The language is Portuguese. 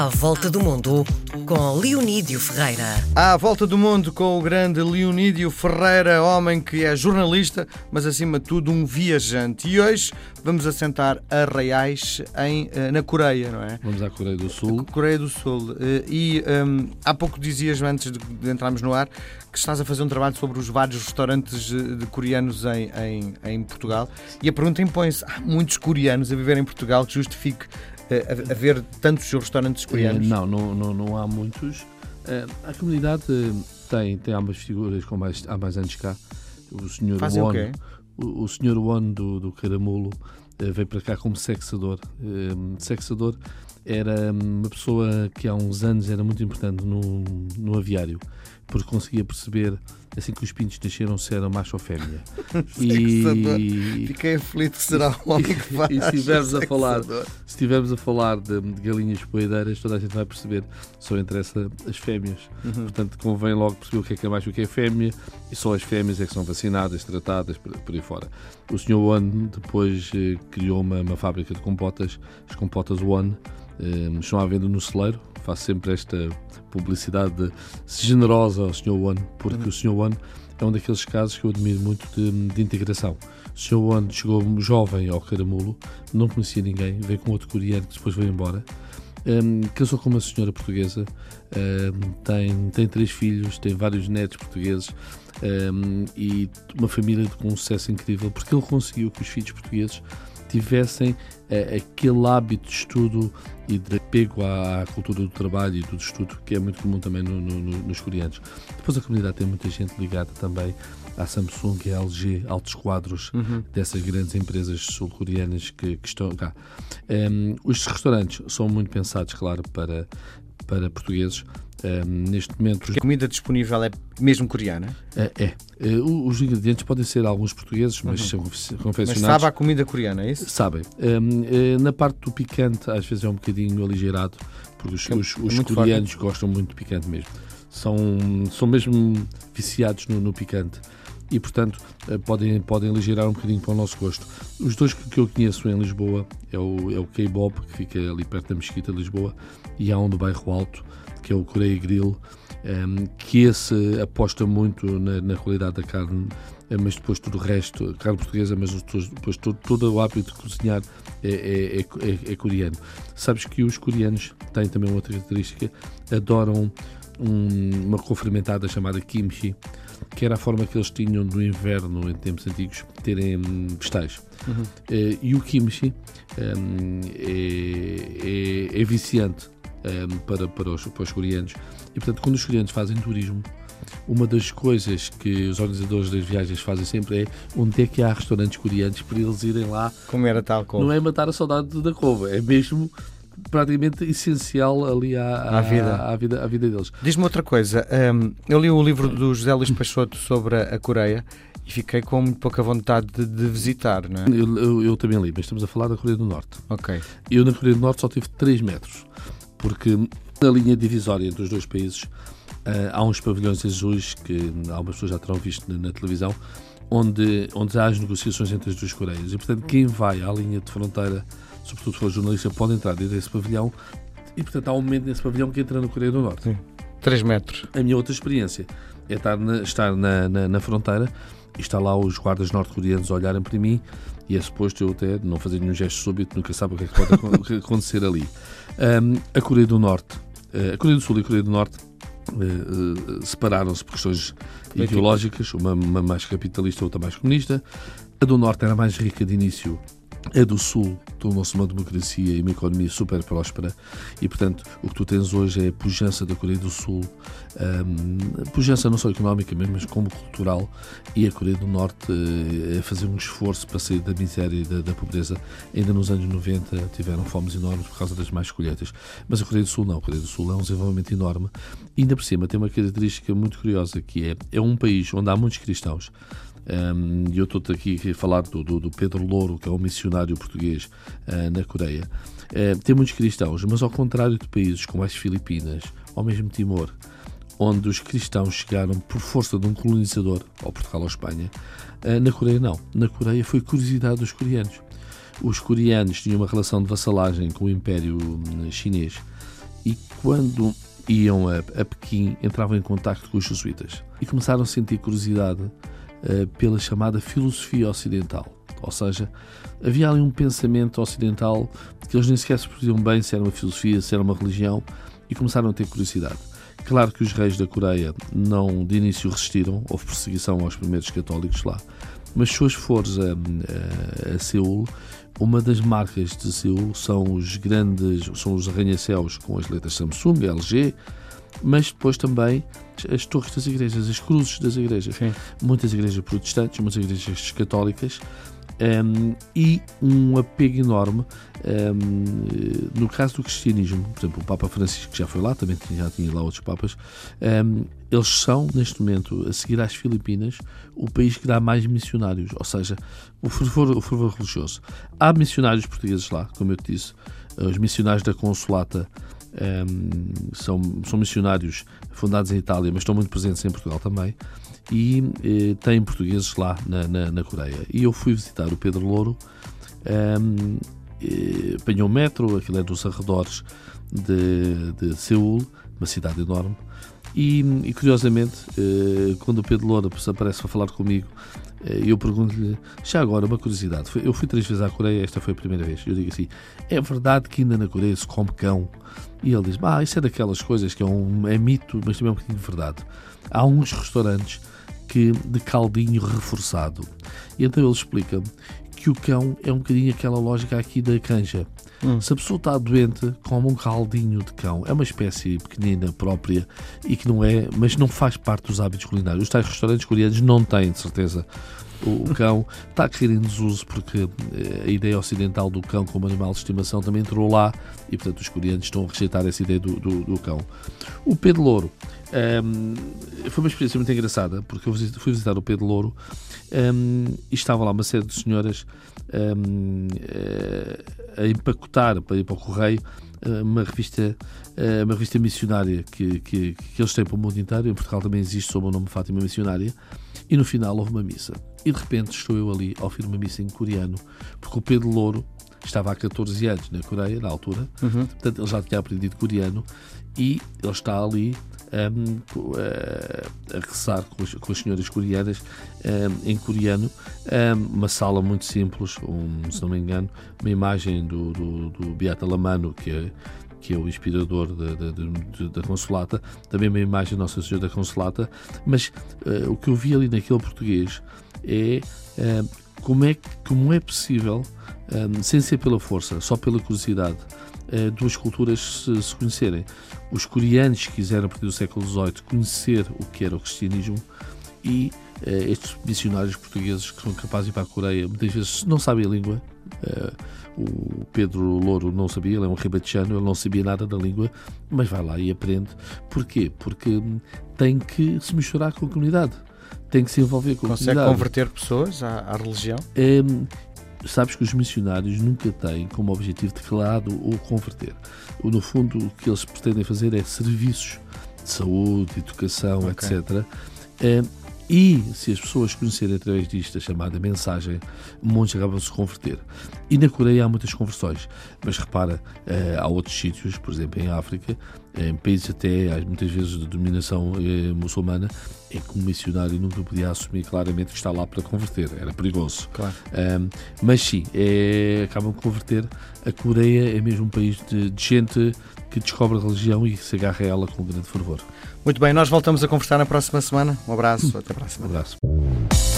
À Volta do Mundo, com Leonídio Ferreira. À Volta do Mundo, com o grande Leonídio Ferreira, homem que é jornalista, mas acima de tudo um viajante. E hoje vamos assentar arraiais em, eh, na Coreia, não é? Vamos à Coreia do Sul. Coreia do Sul. Eh, E hum, há pouco dizias, antes de, de entrarmos no ar, que estás a fazer um trabalho sobre os vários restaurantes eh, de coreanos em, em, em Portugal. E a pergunta impõe-se: há muitos coreanos a viver em Portugal que justifique a, a ver tantos restaurantes coreanos? Eh, Não, não, não, não há muitos. Eh, A comunidade eh, tem, tem ambas figuras com mais, há mais anos cá. O senhor Fazem o Won, quê? o, o senhor Won do, do Caramulo veio para cá como sexador. Sexador era hum, uma pessoa que há uns anos era muito importante no, no aviário, porque conseguia perceber assim que os pintos nasceram se era macho ou fêmea. Sexador. Fiquei aflito que será o homem que faz. E se estivermos a falar, se estivermos a falar de, de galinhas poedeiras, toda a gente vai perceber só interessa as fêmeas. Uhum. Portanto, convém logo perceber o que é que é mais o que é fêmea e só as fêmeas é que são vacinadas, tratadas, por, por aí fora. O Sr. One depois eh, criou uma, uma fábrica de compotas, as compotas One, estão à venda no celeiro. Faço sempre esta publicidade de- generosa ao Sr. One, porque o Sr. One é um daqueles casos que eu admiro muito de, de integração. O Sr. One chegou jovem ao Caramulo, não conhecia ninguém, veio com outro coreano que depois veio embora. Um, casou com uma senhora portuguesa, um, tem, tem três filhos, tem vários netos portugueses um, e uma família com um sucesso incrível, porque ele conseguiu que os filhos portugueses tivessem eh, aquele hábito de estudo e de apego à, à cultura do trabalho e do estudo, que é muito comum também no- no- no- nos coreanos. Depois a comunidade tem muita gente ligada também à Samsung e à LG, altos quadros Uhum. dessas grandes empresas sul-coreanas que, que estão cá. Um, os restaurantes são muito pensados, claro, para, para portugueses. Um, neste momento, os- A comida disponível é mesmo coreana, é, é. O- os ingredientes podem ser alguns portugueses, mas são Uhum. mas confeccionados. sabe a comida coreana, é isso? Sabem. Hum, eh, na parte do picante, às vezes é um bocadinho aligerado, porque os, É- os- é os muito coreanos gostam muito de picante mesmo. São, são mesmo viciados no, no picante e, portanto, eh, podem, podem aligerar um bocadinho para o nosso gosto. Os dois que, que eu conheço em Lisboa é o, é o K-Bob, que fica ali perto da Mesquita de Lisboa, e há um do Bairro Alto, que é o Coreia Grill, um, que esse aposta muito na, na qualidade da carne, eh, mas depois tudo o resto, carne portuguesa, mas depois, todo, todo o hábito de cozinhar é, é- é- é- é coreano. Sabes que os coreanos têm também uma outra característica, adoram um- uma cor fermentada chamada kimchi, que era a forma que eles tinham no inverno, em tempos antigos, terem hum, vegetais. Eh, e o kimchi hum, é, é- é viciante hum, para, para, os, para os coreanos. E, portanto, quando os coreanos fazem turismo, uma das coisas que os organizadores das viagens fazem sempre é onde é que há restaurantes coreanos para eles irem lá. Como era tal couve? Não é matar a saudade da couve, é mesmo praticamente essencial ali à, à- À vida. à vida, à vida deles. Diz-me outra coisa. hum, eu li o livro do José Luís Peixoto sobre a, a Coreia e fiquei com muito pouca vontade de, de visitar, não é? Eu, eu- eu também li, mas estamos a falar da Coreia do Norte. Ok. Eu na Coreia do Norte só tive 3 metros, porque na linha divisória entre os dois países ah, há uns pavilhões azuis que algumas pessoas já terão visto na, televisão, onde, onde há as negociações entre as duas Coreias. E portanto, quem vai à linha de fronteira, sobretudo se for jornalista, pode entrar dentro desse pavilhão. E portanto, há um momento nesse pavilhão que entra na Coreia do Norte. 3 metros. A minha outra experiência é estar na, estar na, na, na fronteira e está lá os guardas norte-coreanos a olharem para mim e é suposto eu até não fazer nenhum gesto súbito, nunca sabe o que é que pode que acontecer ali. Ahm, a Coreia do Norte, eh, a Coreia do Sul e a Coreia do Norte eh, eh, separaram-se por questões ideológicas, uma, uma mais capitalista, outra mais comunista. A do Norte era mais rica de início a do Sul tornou-se uma democracia e uma economia super próspera e, portanto, o que tu tens hoje é a pujança da Coreia do Sul, hum, pujança não só económica mas como cultural, e a Coreia do Norte eh, a fazer um esforço para sair da miséria e da, da pobreza. Ainda nos anos 90 tiveram fomes enormes por causa das mais colheitas, mas a Coreia do Sul não. A Coreia do Sul é um desenvolvimento enorme e, ainda por cima, tem uma característica muito curiosa que é, é um país onde há muitos cristãos, um, e eu estou aqui a falar do, do- Pedro Louro, que é um missionário português ah, na Coreia. Eh, tem muitos cristãos, mas ao contrário de países como as Filipinas ou mesmo Timor, onde os cristãos chegaram por força de um colonizador, ou Portugal ou Espanha, ah, na Coreia não. Na Coreia foi curiosidade dos coreanos. Os coreanos tinham uma relação de vassalagem com o Império hum, Chinês e quando iam a, a Pequim entravam em contato com os jesuítas e começaram a sentir curiosidade uh, pela chamada filosofia ocidental. Ou seja, havia ali um pensamento ocidental que eles nem sequer se percebiam bem se era uma filosofia, se era uma religião, e começaram a ter curiosidade. Claro que os reis da Coreia não de início resistiram, houve perseguição aos primeiros católicos lá, mas se hoje fores a, a, a Seul, uma das marcas de Seul são os grandes, são os arranha-céus com as letras Samsung, LG, mas depois também as torres das igrejas, as cruzes das igrejas. Sim. Muitas igrejas protestantes, muitas igrejas católicas, um, e um apego enorme um, no caso do cristianismo. Por exemplo, o Papa Francisco já foi lá, também já tinha lá outros papas. Um, eles são, neste momento, a seguir às Filipinas, o país que dá mais missionários, ou seja, o fervor, o fervor religioso. Há missionários portugueses lá, como eu te disse, os missionários da Consolata. Um, são, são missionários fundados em Itália, mas estão muito presentes em Portugal também. E eh, tem portugueses lá na, na, na, Coreia. E eu fui visitar o Pedro Louro, um, eh, apanhou o metro, aquilo é dos arredores de, de Seul, uma cidade enorme, e, e curiosamente, eh, quando o Pedro Louro aparece para falar comigo, eh, eu pergunto-lhe, já agora, uma curiosidade. Eu fui três vezes à Coreia, esta foi a primeira vez. Eu digo assim: é verdade que ainda na Coreia se come cão? E ele diz: ah, isso é daquelas coisas que é, um, é mito, mas também é um bocadinho de verdade. Há uns restaurantes que de caldinho reforçado. E então ele explica que o cão é um bocadinho aquela lógica aqui da canja. Hum. Se a pessoa está doente, come um caldinho de cão. É uma espécie pequenina, própria, e que não é, mas não faz parte dos hábitos culinários. Os tais restaurantes coreanos não têm, de certeza, o, cão. Está a cair em desuso porque eh, a ideia ocidental do cão como animal de estimação também entrou lá e, portanto, os coreanos estão a rejeitar essa ideia do, do, do cão. O Pedro Louro um, foi uma experiência muito engraçada, porque eu fui visitar o Pedro Louro um, e estava lá uma série de senhoras um, eh, a empacotar para ir para o correio eh, uma revista, eh, uma revista missionária que, que, que eles têm para o mundo inteiro. Em Portugal também existe sob o nome Fátima Missionária. E no final houve uma missa. E de repente estou eu ali a ouvir uma missa em coreano, porque o Pedro Louro estava há 14 anos na Coreia, na altura, uhum. portanto ele já tinha aprendido coreano e ele está ali um, a, a rezar com as, com as senhoras coreanas um, em coreano. Um, uma sala muito simples, se não me engano, uma imagem do, do, do Beata Lamano, que é que é o inspirador da, da, da, Consolata, também uma imagem de Nossa Senhora da Consolata, mas uh, o que eu vi ali naquele português é uh, como, é como é possível, um, sem ser pela força, só pela curiosidade, uh, duas culturas se, se, conhecerem. Os coreanos quiseram, a partir do século XVIII, conhecer o que era o cristianismo e uh, estes missionários portugueses que são capazes de ir para a Coreia, muitas vezes não sabem a língua. Uh, o Pedro Louro não sabia, ele é um ribatejano, ele não sabia nada da língua, mas vai lá e aprende. Porquê? Porque tem que se misturar com a comunidade tem que se envolver com a Consegue comunidade. converter pessoas à, à religião? É, sabes que os missionários nunca têm como objetivo declarado ou converter. No fundo, o que eles pretendem fazer é serviços de saúde, educação, okay. etc. É, e se as pessoas conhecerem através disto a chamada mensagem, muitos acabam de se converter. E na Coreia há muitas conversões, mas repara, eh, há outros sítios, por exemplo em África, em países até muitas vezes de dominação eh, muçulmana, em que um missionário nunca podia assumir claramente que está lá para converter, era perigoso. Claro. Um, mas sim, é, acabam de converter. A Coreia é mesmo um país de, de gente que descobre a religião e se agarra a ela com grande fervor. Muito bem, nós voltamos a conversar na próxima semana. Um abraço, até a próxima. Um abraço.